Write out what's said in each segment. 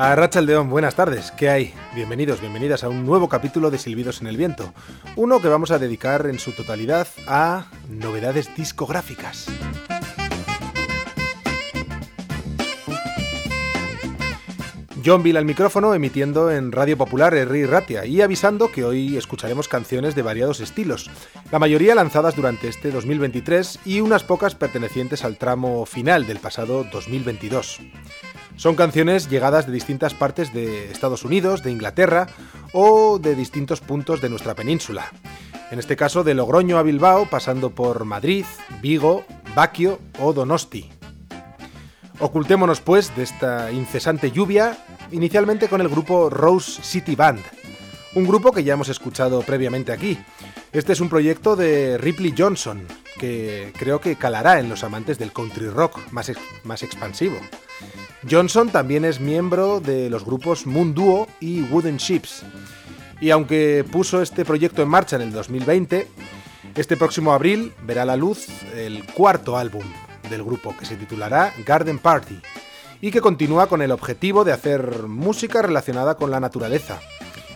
A Racha Aldeón, buenas tardes. ¿Qué hay? Bienvenidos, bienvenidas a un nuevo capítulo de Silbidos en el Viento. Uno que vamos a dedicar en su totalidad a novedades discográficas. John Bill al micrófono emitiendo en Radio Popular Herri Ratia y avisando que hoy escucharemos canciones de variados estilos, la mayoría lanzadas durante este 2023 y unas pocas pertenecientes al tramo final del pasado 2022. Son canciones llegadas de distintas partes de Estados Unidos, de Inglaterra o de distintos puntos de nuestra península. En este caso de Logroño a Bilbao, pasando por Madrid, Vigo, Baquio o Donosti. Ocultémonos pues de esta incesante lluvia, inicialmente con el grupo Rose City Band, un grupo que ya hemos escuchado previamente aquí. Este es un proyecto de Ripley Johnson, que creo que calará en los amantes del country rock más, más expansivo. Johnson también es miembro de los grupos Moon Duo y Wooden Ships. Y aunque puso este proyecto en marcha en el 2020, este próximo abril verá la luz el cuarto álbum del grupo, que se titulará Garden Party, y que continúa con el objetivo de hacer música relacionada con la naturaleza,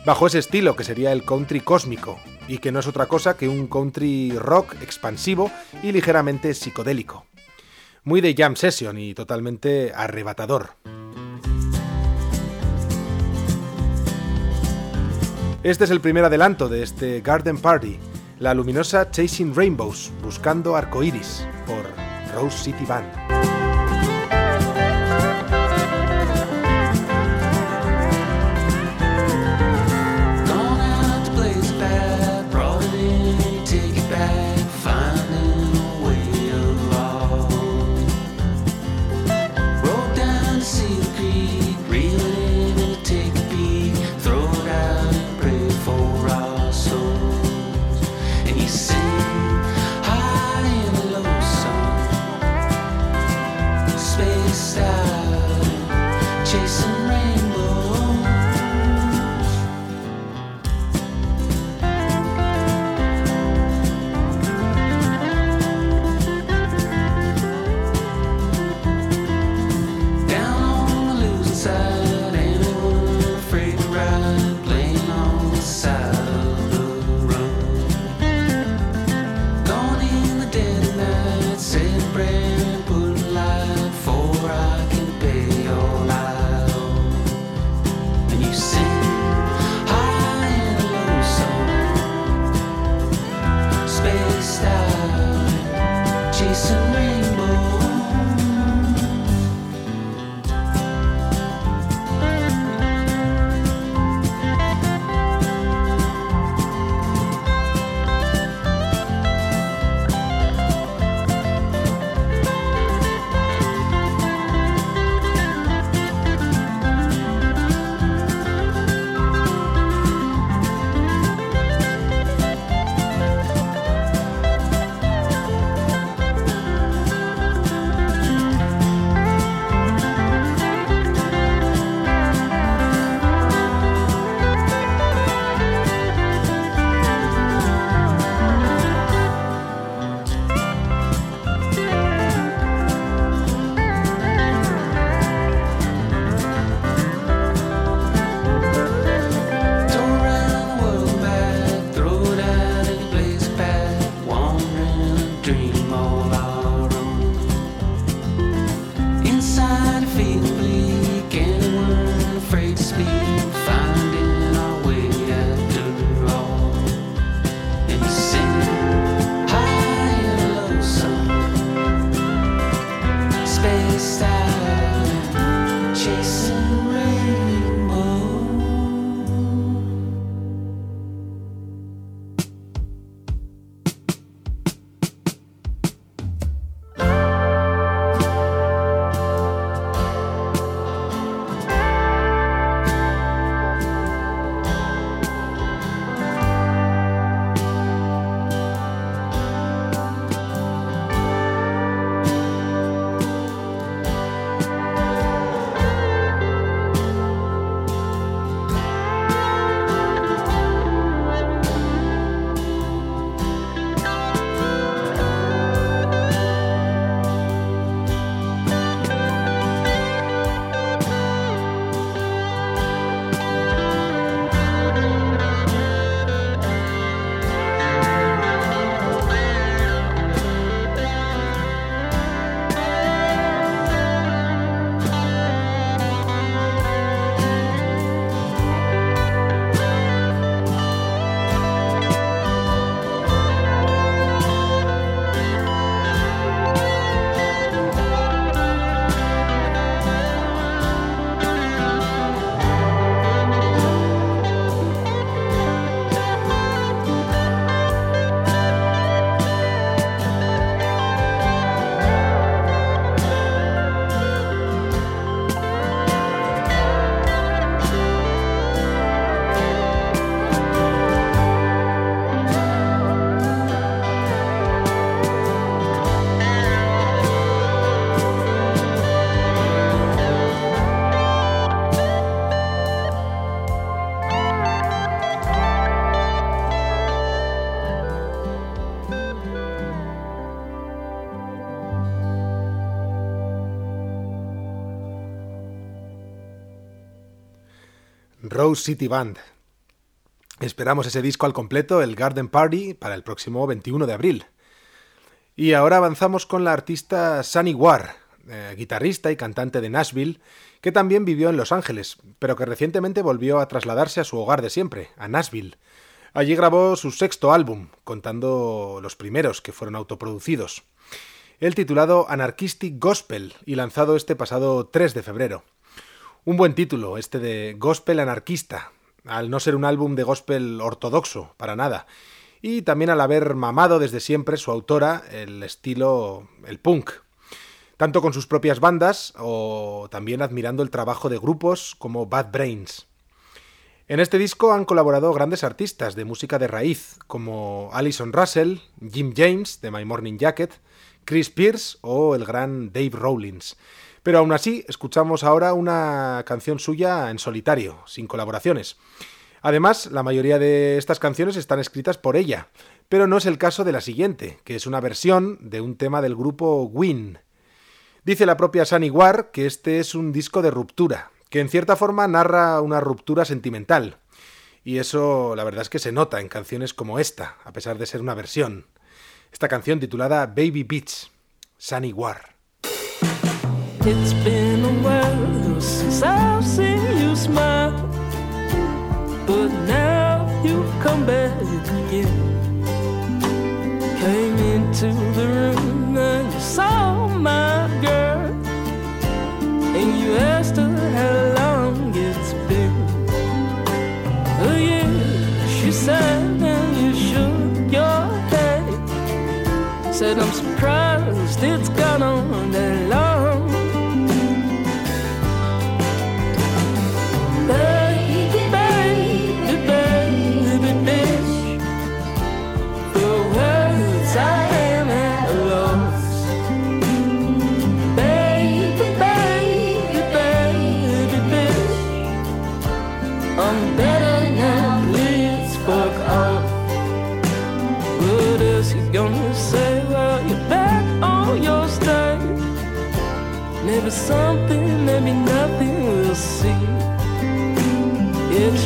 bajo ese estilo que sería el country cósmico, y que no es otra cosa que un country rock expansivo y ligeramente psicodélico. Muy de jam session y totalmente arrebatador. Este es el primer adelanto de este Garden Party, la luminosa Chasing Rainbows, buscando arcoiris, por Rose City Band. City Band. Esperamos ese disco al completo, el Garden Party, para el próximo 21 de abril. Y ahora avanzamos con la artista Sunny War, eh, guitarrista y cantante de Nashville, que también vivió en Los Ángeles, pero que recientemente volvió a trasladarse a su hogar de siempre, a Nashville. Allí grabó su sexto álbum, contando los primeros que fueron autoproducidos. El titulado Anarchistic Gospel y lanzado este pasado 3 de febrero. Un buen título, este de Gospel Anarquista, al no ser un álbum de gospel ortodoxo, para nada, y también al haber mamado desde siempre su autora el estilo el punk, tanto con sus propias bandas o también admirando el trabajo de grupos como Bad Brains. En este disco han colaborado grandes artistas de música de raíz como Alison Russell, Jim James de My Morning Jacket, Chris Pierce o el gran Dave Rawlins. Pero aún así, escuchamos ahora una canción suya en solitario, sin colaboraciones. Además, la mayoría de estas canciones están escritas por ella, pero no es el caso de la siguiente, que es una versión de un tema del grupo Win. Dice la propia Sunny War que este es un disco de ruptura, que en cierta forma narra una ruptura sentimental. Y eso la verdad es que se nota en canciones como esta, a pesar de ser una versión. Esta canción titulada Baby Beach, Sunny War. It's been a while since I've seen you smile, but now you've come back again. Came into the room and you saw my girl, and you asked her how long it's been. Oh yeah, she said, and you shook your head. Said I'm surprised it's gone on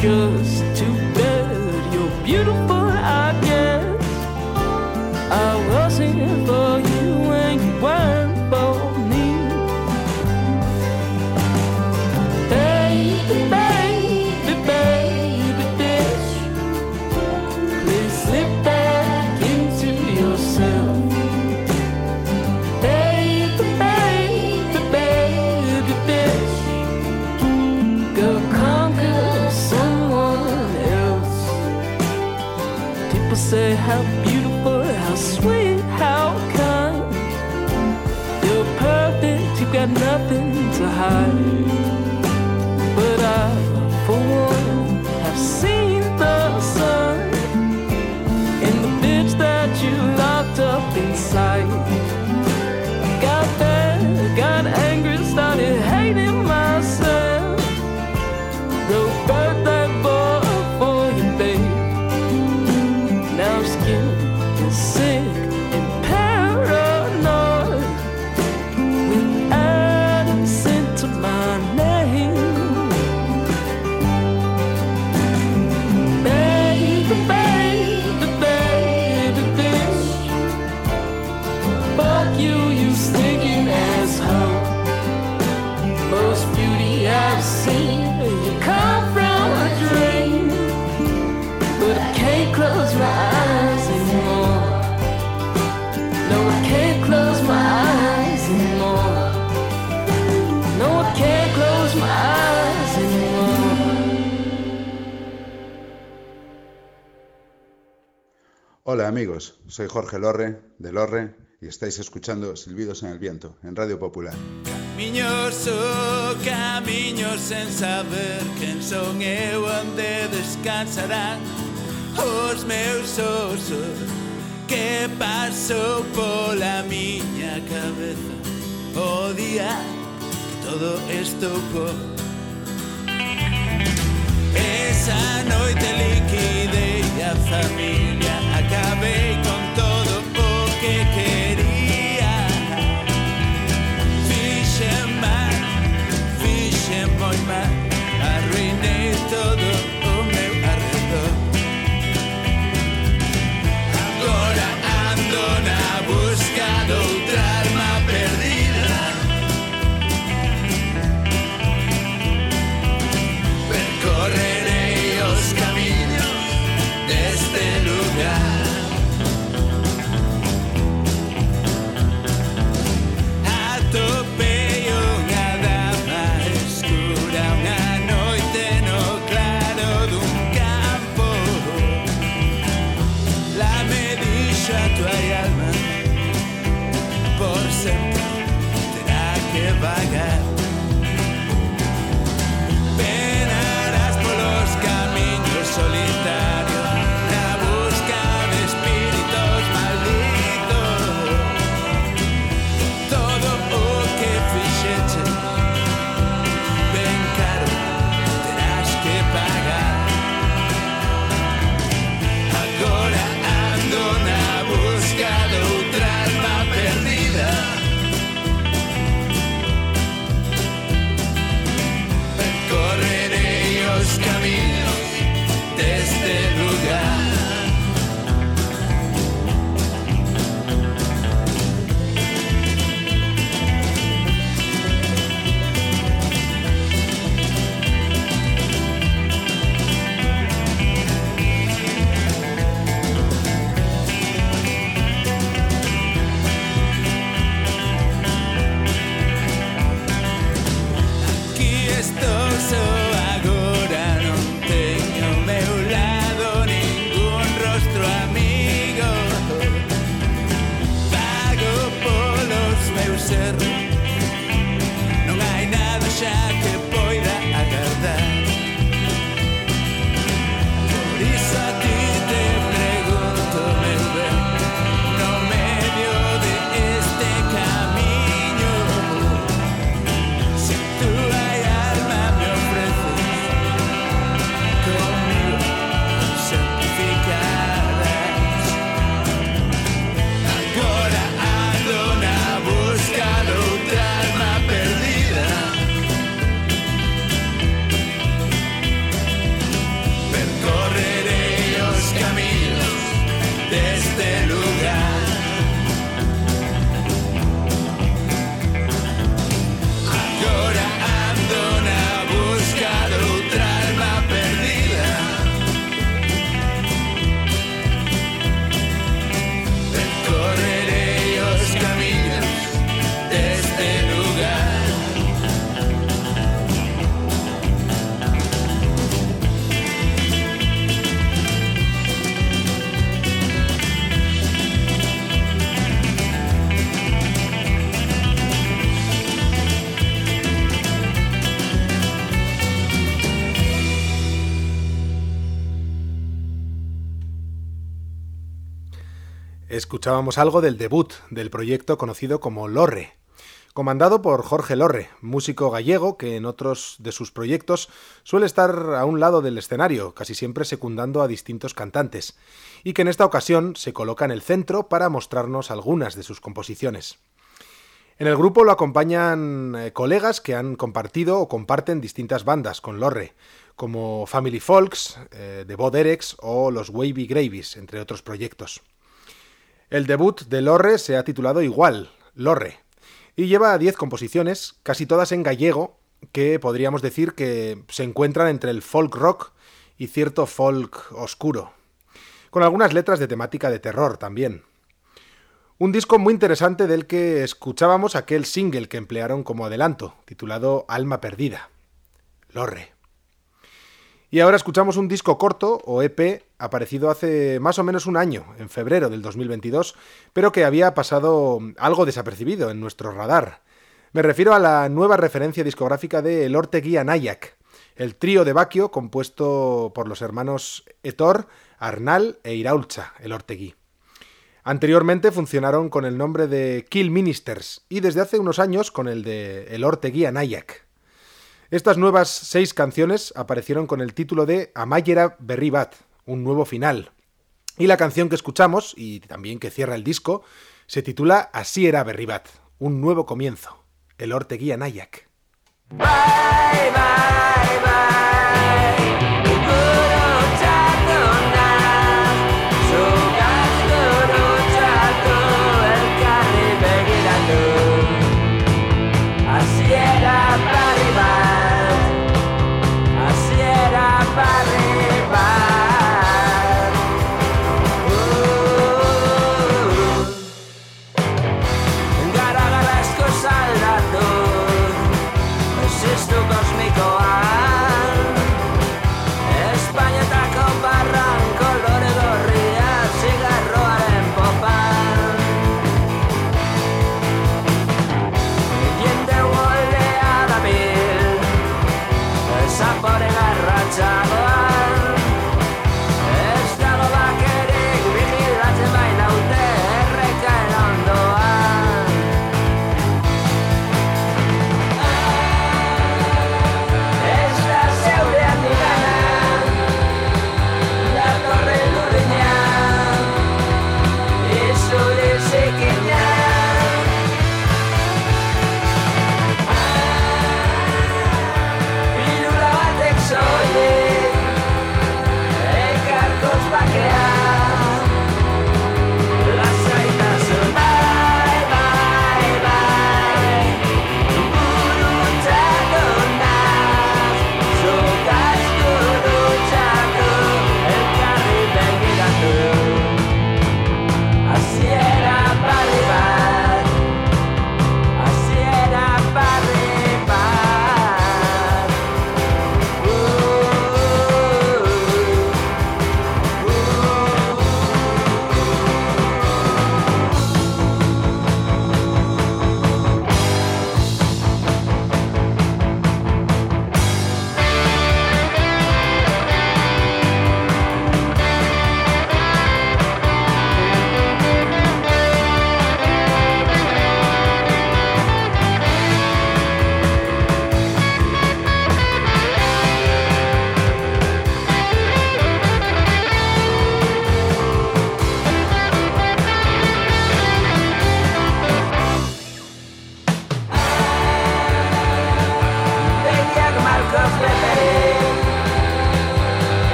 just too bad you're beautiful, I guess. I wasn't for got nothing to hide. Amigos, soy Jorge Lorre, de Lorre, y estáis escuchando Silbidos en el Viento, en Radio Popular. Camiños, oh, camiños sen saber quen son eu onde descansarán os meus osos que paso pola miña cabeza o día que todo estopou Esa noite liquidei a familia Con todo o que quería Escuchábamos algo del debut del proyecto conocido como Lorre, comandado por Jorge Lorre, músico gallego que en otros de sus proyectos suele estar a un lado del escenario, casi siempre secundando a distintos cantantes, y que en esta ocasión se coloca en el centro para mostrarnos algunas de sus composiciones. En el grupo lo acompañan eh, colegas que han compartido o comparten distintas bandas con Lorre, como Family Folks, eh, The Bo Derek's o los Wavy Gravies, entre otros proyectos. El debut de Lorre se ha titulado igual, Lorre, y lleva 10 composiciones, casi todas en gallego, que podríamos decir que se encuentran entre el folk rock y cierto folk oscuro, con algunas letras de temática de terror también. Un disco muy interesante del que escuchábamos aquel single que emplearon como adelanto, titulado Alma Perdida. Lorre. Y ahora escuchamos un disco corto, o EP, aparecido hace más o menos un año, en febrero del 2022, pero que había pasado algo desapercibido en nuestro radar. Me refiero a la nueva referencia discográfica de El Ortegui Anayak, el trío de Baquio compuesto por los hermanos Etor, Arnal e Iraulcha, el Ortegui. Anteriormente funcionaron con el nombre de Kill Ministers y desde hace unos años con el de El Ortegui Anayak. Estas nuevas seis canciones aparecieron con el título de Amayera Berri Bat, un nuevo final. Y la canción que escuchamos, y también que cierra el disco, se titula Así era Berri Bat, un nuevo comienzo. El bye, bye.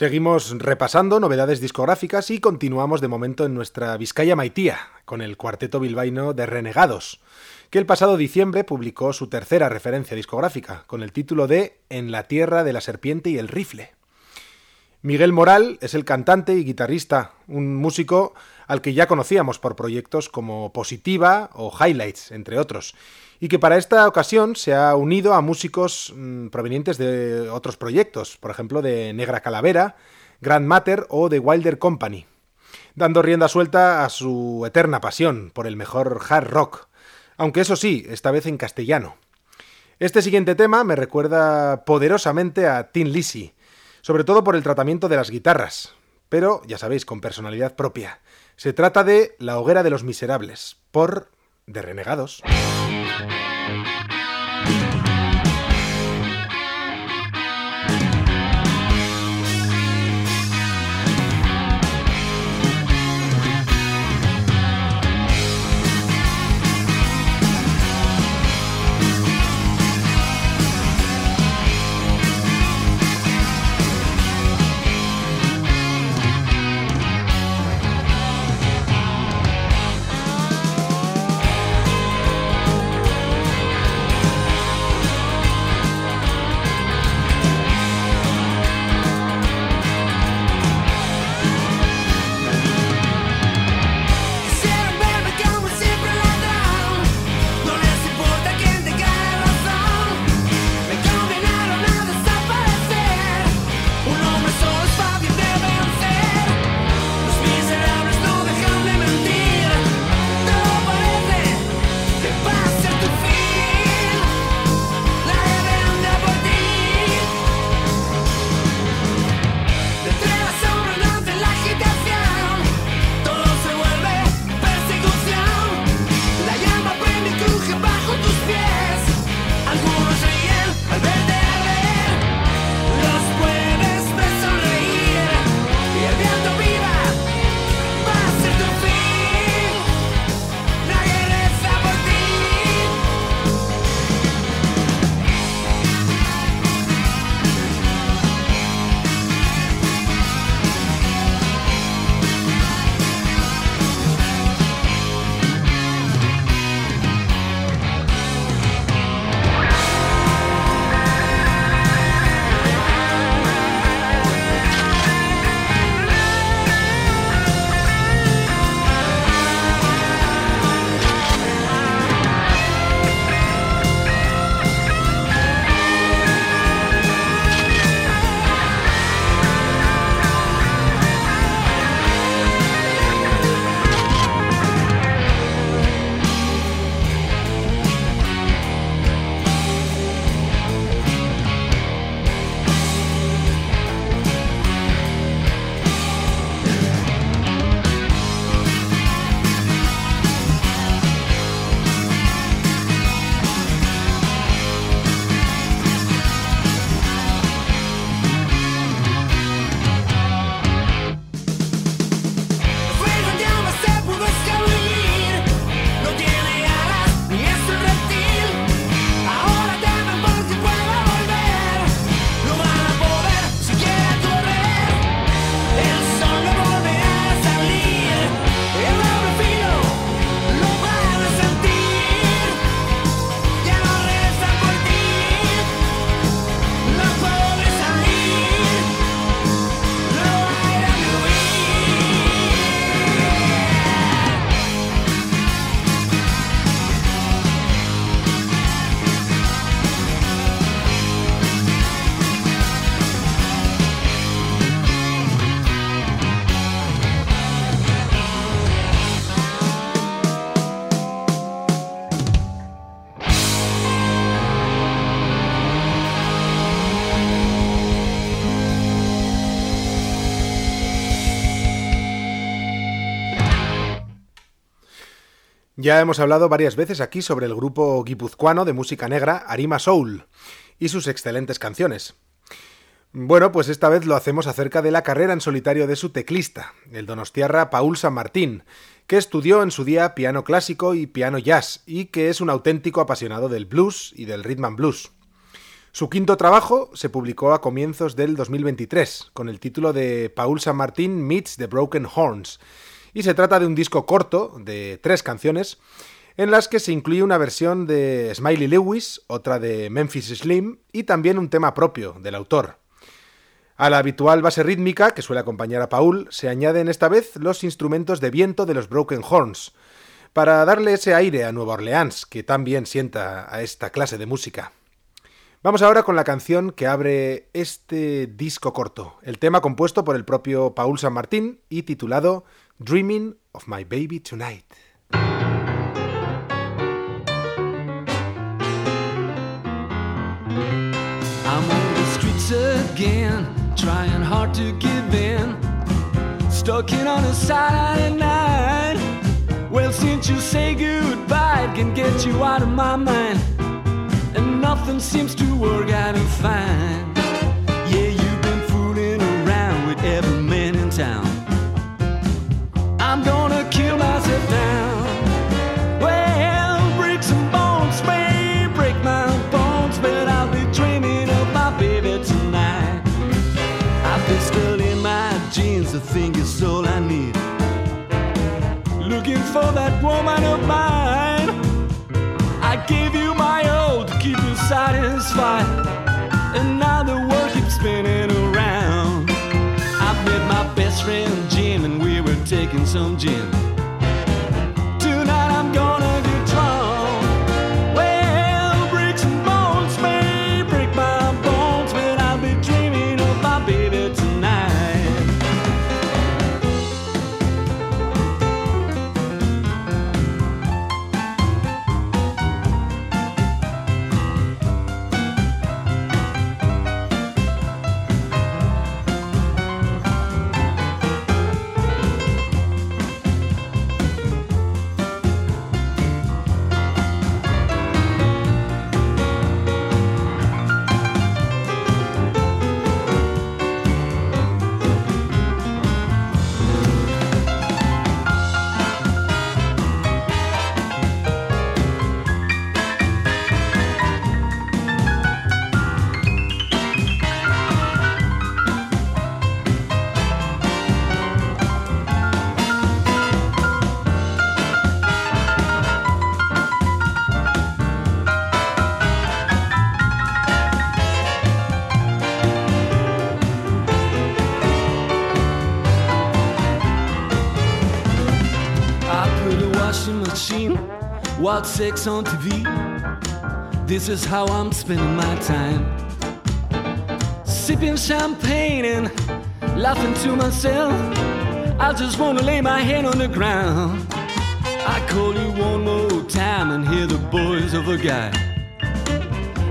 Seguimos repasando novedades discográficas y continuamos de momento en nuestra Vizcaya Maitía, con el cuarteto bilbaíno de Renegados, que el pasado diciembre publicó su tercera referencia discográfica, con el título de En la tierra de la serpiente y el rifle. Miguel Moral es el cantante y guitarrista, un músico al que ya conocíamos por proyectos como Positiva o Highlights, entre otros, y que para esta ocasión se ha unido a músicos mmm, provenientes de otros proyectos, por ejemplo de Negra Calavera, Grand Matter o The Wilder Company, dando rienda suelta a su eterna pasión por el mejor hard rock, aunque eso sí, esta vez en castellano. Este siguiente tema me recuerda poderosamente a Tin Lizzy, sobre todo por el tratamiento de las guitarras, pero ya sabéis, con personalidad propia. Se trata de La hoguera de los miserables, por De Renegados. Ya hemos hablado varias veces aquí sobre el grupo guipuzcoano de música negra Arima Soul y sus excelentes canciones. Bueno, pues esta vez lo hacemos acerca de la carrera en solitario de su teclista, el donostiarra Paul San Martín, que estudió en su día piano clásico y piano jazz, y que es un auténtico apasionado del blues y del rhythm and blues. Su quinto trabajo se publicó a comienzos del 2023, con el título de Paul San Martín Meets the Broken Horns, y se trata de un disco corto de tres canciones, en las que se incluye una versión de Smiley Lewis, otra de Memphis Slim y también un tema propio del autor. A la habitual base rítmica que suele acompañar a Paul se añaden esta vez los instrumentos de viento de los Broken Horns, para darle ese aire a Nueva Orleans que tan bien sienta a esta clase de música. Vamos ahora con la canción que abre este disco corto, el tema compuesto por el propio Paul San Martín y titulado Dreaming of My Baby Tonight. I'm on the streets again, trying hard to give in. Stuck in on a Saturday night. Well, since you say goodbye, it can get you out of my mind. And nothing seems to work out fine. Woman of mine. I gave you my all to keep you satisfied, and now the world keeps spinning around. I met my best friend Jim, and we were taking some gin. Watch sex on TV. This is how I'm spending my time. Sipping champagne and laughing to myself. I just wanna lay my head on the ground. I call you one more time and hear the boys of a guy.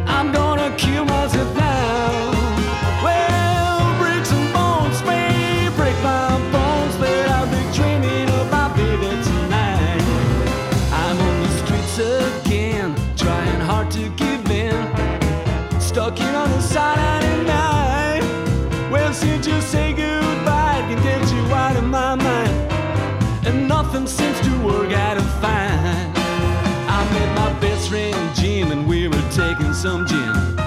I'm gonna kill myself now. drinking some gin.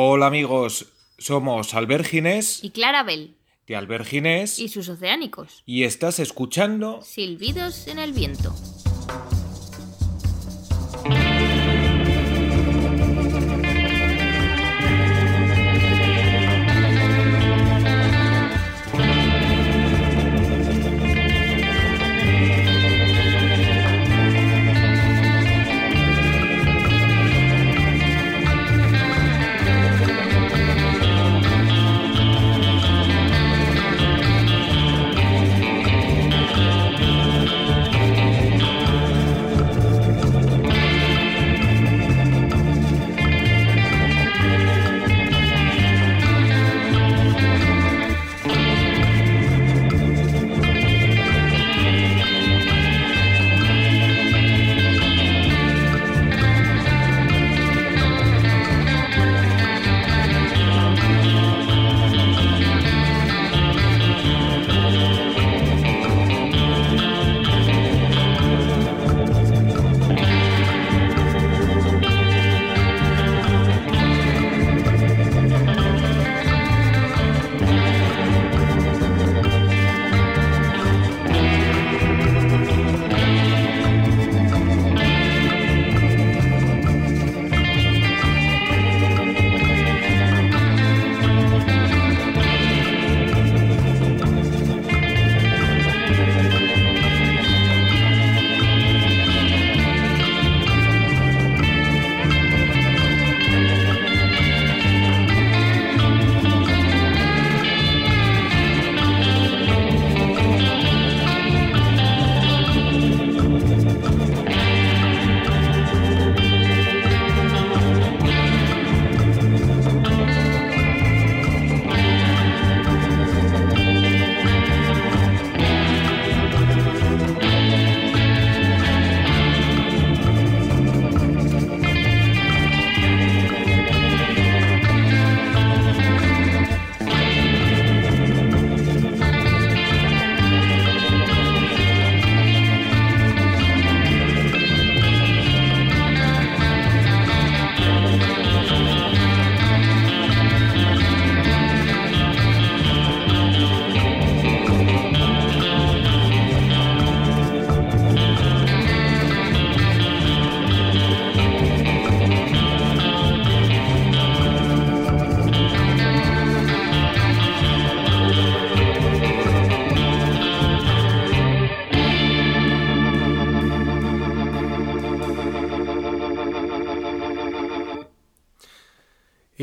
Hola amigos, somos Albergines y Clarabel de Albergines y sus oceánicos. y estás escuchando Silbidos en el viento.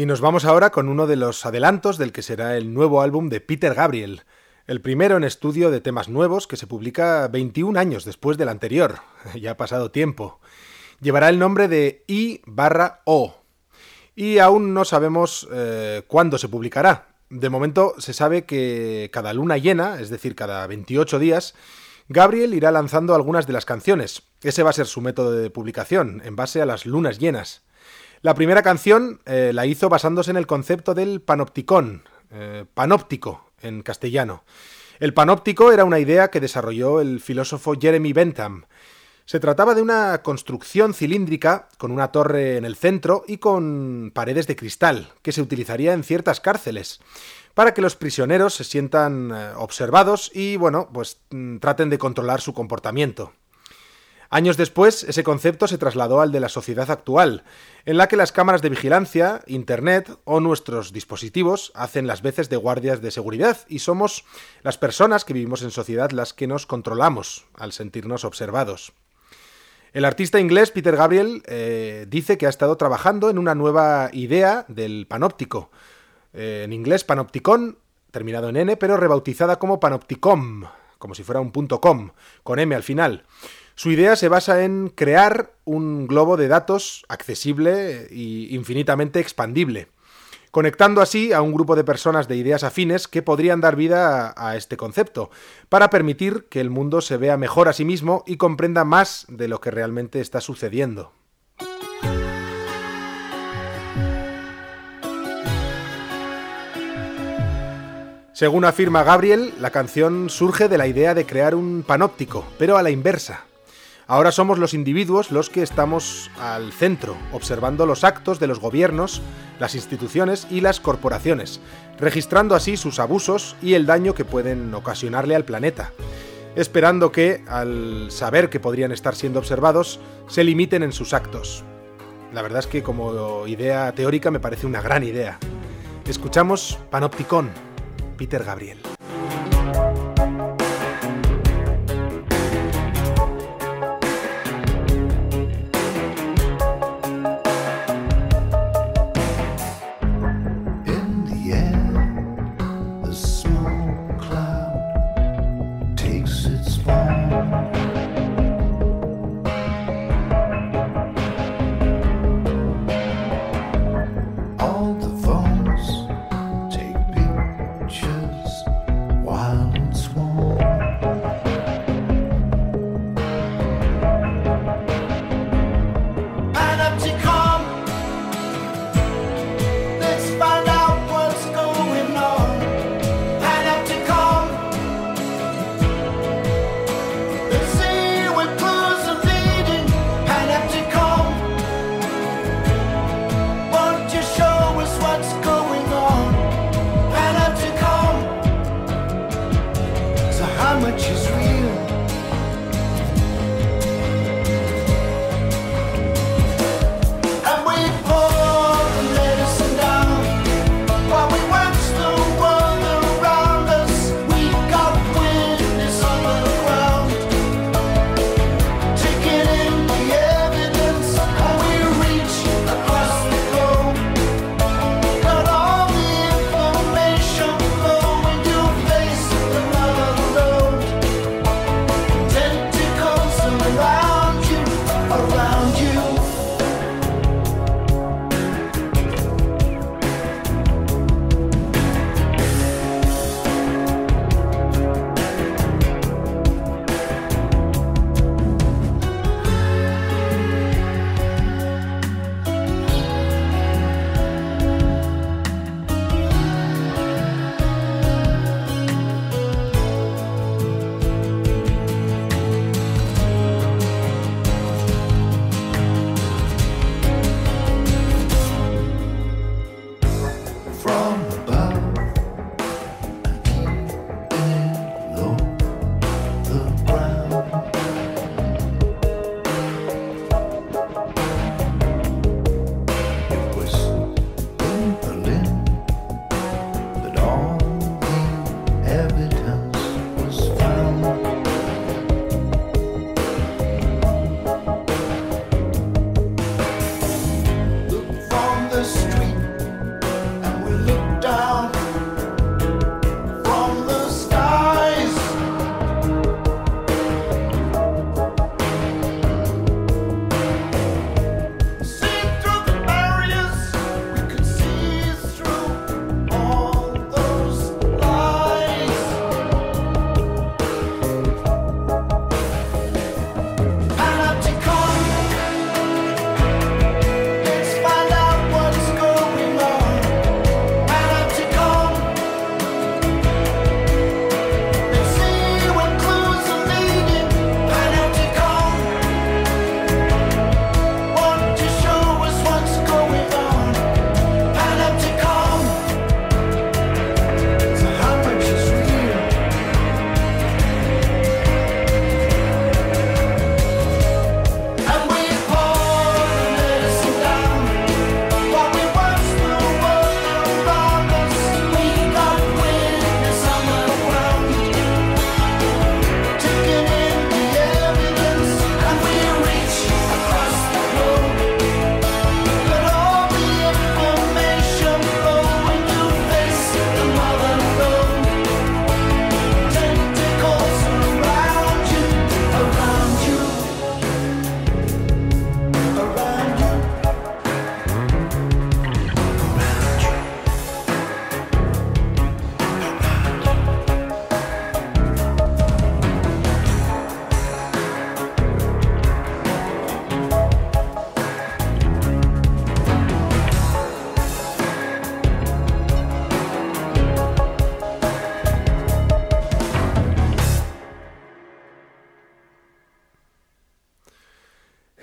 Y nos vamos ahora con uno de los adelantos del que será el nuevo álbum de Peter Gabriel, el primero en estudio de temas nuevos que se publica 21 años después del anterior. Ya ha pasado tiempo. Llevará el nombre de I barra O. Y aún no sabemos eh, cuándo se publicará. De momento se sabe que cada luna llena, es decir, cada 28 días, Gabriel irá lanzando algunas de las canciones. Ese va a ser su método de publicación, en base a las lunas llenas. La primera canción eh, la hizo basándose en el concepto del panopticón, eh, panóptico en castellano. El panóptico era una idea que desarrolló el filósofo Jeremy Bentham. Se trataba de una construcción cilíndrica con una torre en el centro y con paredes de cristal, que se utilizaría en ciertas cárceles, para que los prisioneros se sientan eh, observados y, bueno, pues mm, traten de controlar su comportamiento. Años después, ese concepto se trasladó al de la sociedad actual, en la que las cámaras de vigilancia, Internet o nuestros dispositivos hacen las veces de guardias de seguridad y somos las personas que vivimos en sociedad las que nos controlamos al sentirnos observados. El artista inglés Peter Gabriel eh, dice que ha estado trabajando en una nueva idea del panóptico. Eh, en inglés panopticon, terminado en N, pero rebautizada como panopticom, como si fuera un punto com, con M al final. Su idea se basa en crear un globo de datos accesible e infinitamente expandible, conectando así a un grupo de personas de ideas afines que podrían dar vida a, a, este concepto, para permitir que el mundo se vea mejor a sí mismo y comprenda más de lo que realmente está sucediendo. Según afirma Gabriel, la canción surge de la idea de crear un panóptico, pero a la inversa. Ahora somos los individuos los que estamos al centro, observando los actos de los gobiernos, las instituciones y las corporaciones, registrando así sus abusos y el daño que pueden ocasionarle al planeta, esperando que, al saber que podrían estar siendo observados, se limiten en sus actos. La verdad es que como idea teórica me parece una gran idea. Escuchamos Panopticon, Peter Gabriel.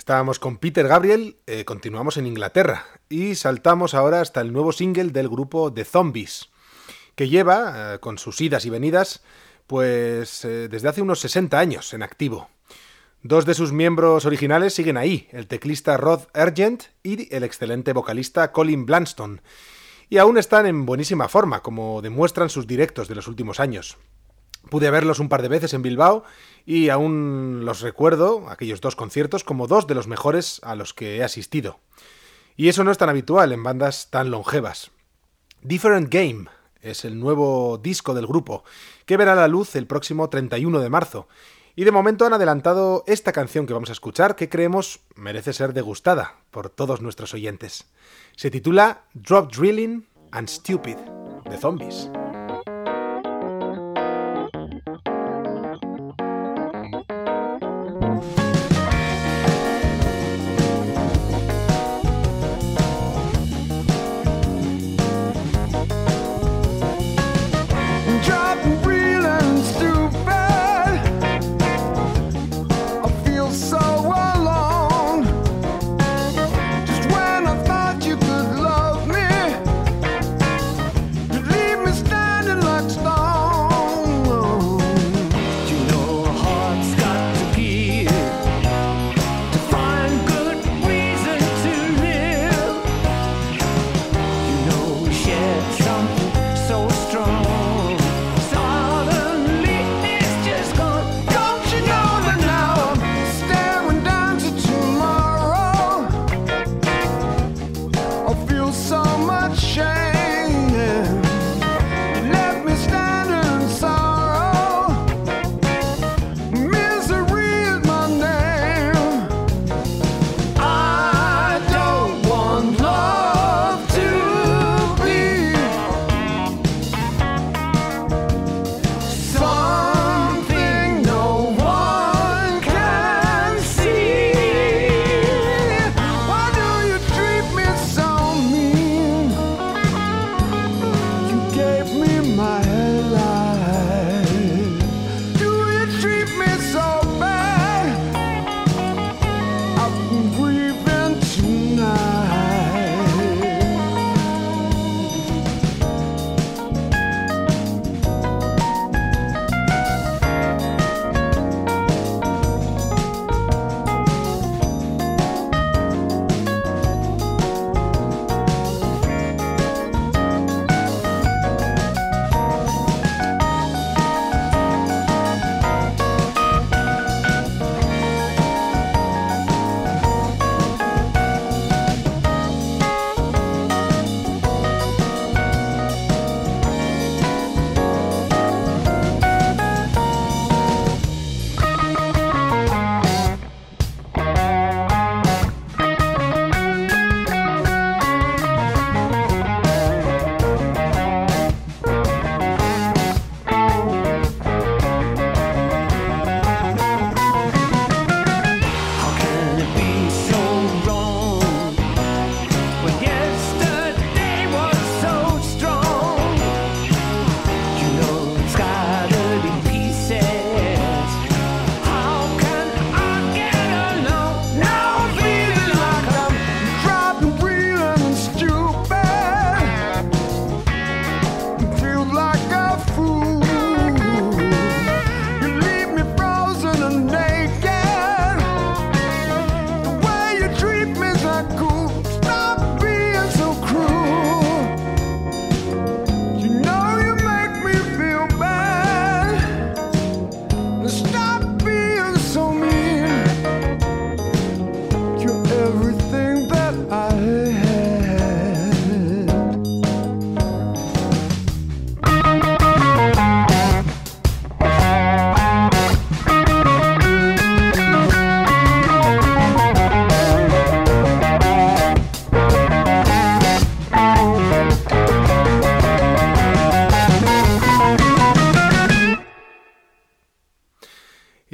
Estábamos con Peter Gabriel, eh, continuamos en Inglaterra y saltamos ahora hasta el nuevo single del grupo The Zombies, que lleva, eh, con sus idas y venidas, pues eh, desde hace unos 60 años en activo. Dos de sus miembros originales siguen ahí, el teclista Rod Argent y el excelente vocalista Colin Blanston, y aún están en buenísima forma, como demuestran sus directos de los últimos años. Pude verlos un par de veces en Bilbao y aún los recuerdo, aquellos dos conciertos, como dos de los mejores a los que he asistido. Y eso no es tan habitual en bandas tan longevas. Different Game es el nuevo disco del grupo, que verá la luz el próximo 31 de marzo. Y de momento han adelantado esta canción que vamos a escuchar, que creemos merece ser degustada por todos nuestros oyentes. Se titula Drop Drilling and Stupid, de Zombies.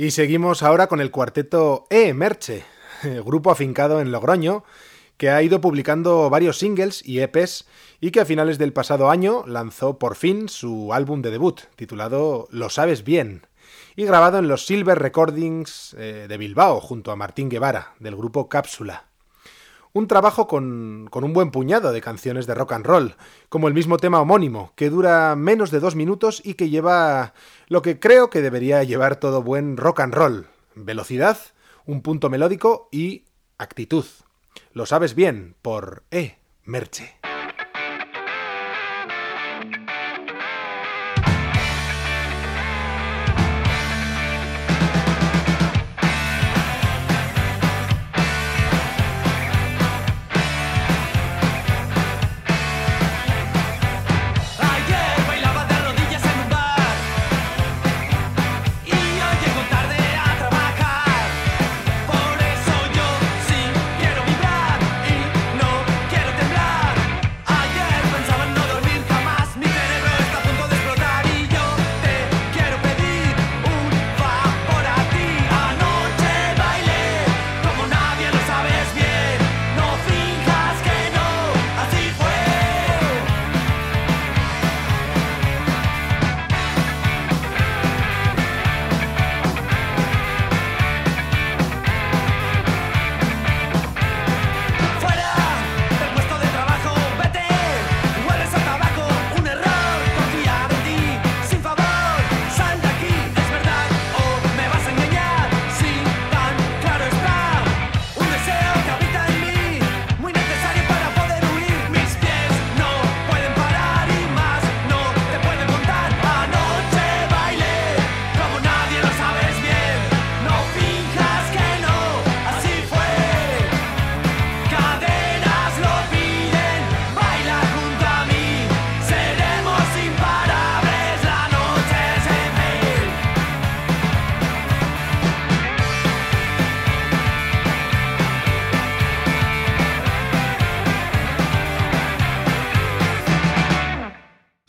Y seguimos ahora con el cuarteto E Merche, eh, grupo afincado en Logroño, que ha ido publicando varios singles y EPs y que a finales del pasado año lanzó por fin su álbum de debut, titulado Lo sabes bien, y grabado en los Silver Recordings eh, de Bilbao junto a Martín Guevara, del grupo Cápsula un trabajo con, con, un buen puñado de canciones de rock and roll, como el mismo tema homónimo, que dura menos de dos minutos y que lleva lo que creo que debería llevar todo buen rock and roll, velocidad, un punto melódico y actitud. Lo sabes bien por E. Merche.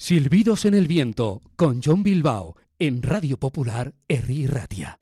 Silbidos en el viento con John Bilbao en Radio Popular Herri Ratia.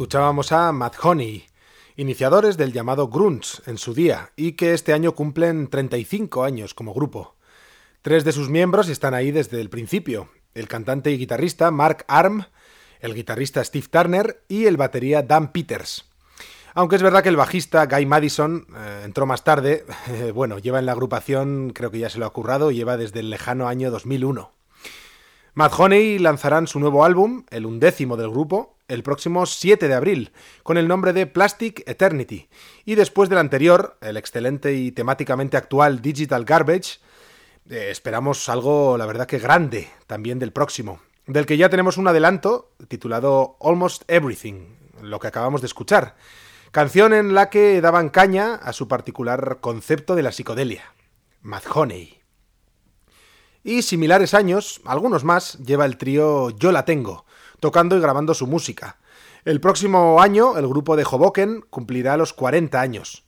Escuchábamos a Matt Honey, iniciadores del llamado grunge en su día y que este año cumplen 35 años como grupo. Tres de sus miembros están ahí desde el principio, el cantante y guitarrista Mark Arm, el guitarrista Steve Turner y el batería Dan Peters. Aunque es verdad que el bajista Guy Madison eh, entró más tarde, eh, bueno, lleva en la agrupación, creo que ya se lo ha currado, lleva desde el lejano año 2001. Mad Honey lanzarán su nuevo álbum, el undécimo del grupo, el próximo 7 de abril, con el nombre de Plastic Eternity, y después del anterior, el excelente y temáticamente actual Digital Garbage, eh, esperamos algo, la verdad que grande, también del próximo, del que ya tenemos un adelanto titulado Almost Everything, lo que acabamos de escuchar, canción en la que daban caña a su particular concepto de la psicodelia, Mad Honey. Y similares años, algunos más, lleva el trío Yo la tengo, tocando y grabando su música. El próximo año, el grupo de Hoboken cumplirá los 40 años.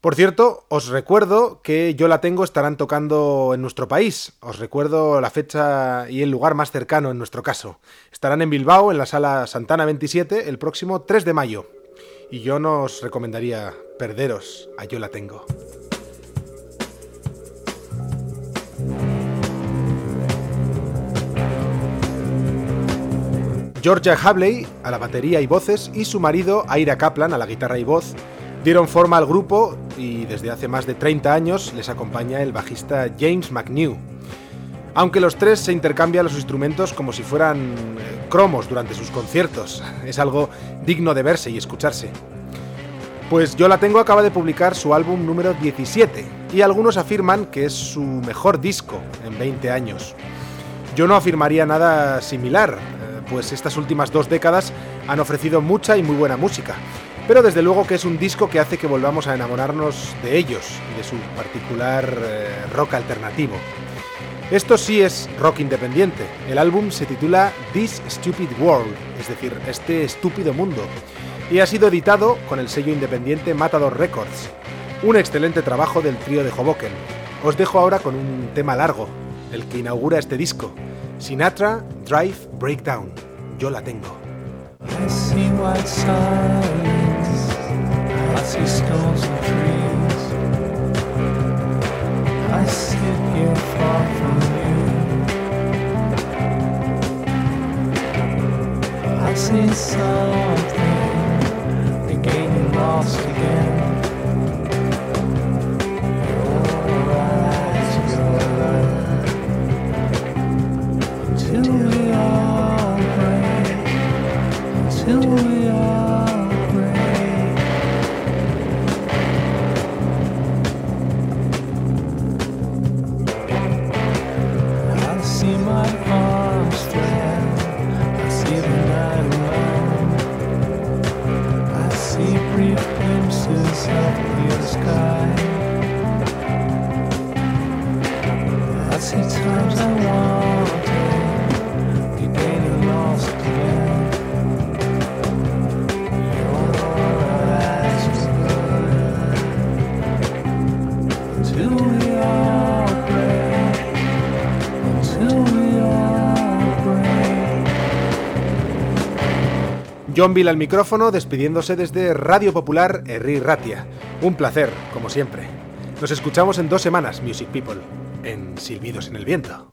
Por cierto, os recuerdo que Yo la tengo estarán tocando en nuestro país. Os recuerdo la fecha y el lugar más cercano en nuestro caso. Estarán en Bilbao, en la sala Santana 27, el próximo 3 de mayo. Y yo no os recomendaría perderos a Yo la tengo. Georgia Habley a la batería y voces y su marido Aira Kaplan a la guitarra y voz dieron forma al grupo y desde hace más de 30 años les acompaña el bajista James McNew. Aunque los tres se intercambian los instrumentos como si fueran eh, cromos durante sus conciertos, es algo digno de verse y escucharse. Pues Yo la tengo acaba de publicar su álbum número 17 y algunos afirman que es su mejor disco en 20 años. Yo no afirmaría nada similar, eh, pues estas últimas dos décadas han ofrecido mucha y muy buena música, pero desde luego que es un disco que hace que volvamos a enamorarnos de ellos y de su particular eh, rock alternativo. Esto sí es rock independiente. El álbum se titula This Stupid World, es decir, este estúpido mundo, y ha sido editado con el sello independiente Matador Records. Un excelente trabajo del trío de Hoboken. Os dejo ahora con un tema largo, el que inaugura este disco, Sinatra Drive Breakdown. Yo la tengo. I see white silence. I see stones and trees. I sit here far from you. I see something, the getting lost again. John Bill al micrófono despidiéndose desde Radio Popular Herri Ratia. Un placer, como siempre. Nos escuchamos en dos semanas, Music People, en Silbidos en el Viento.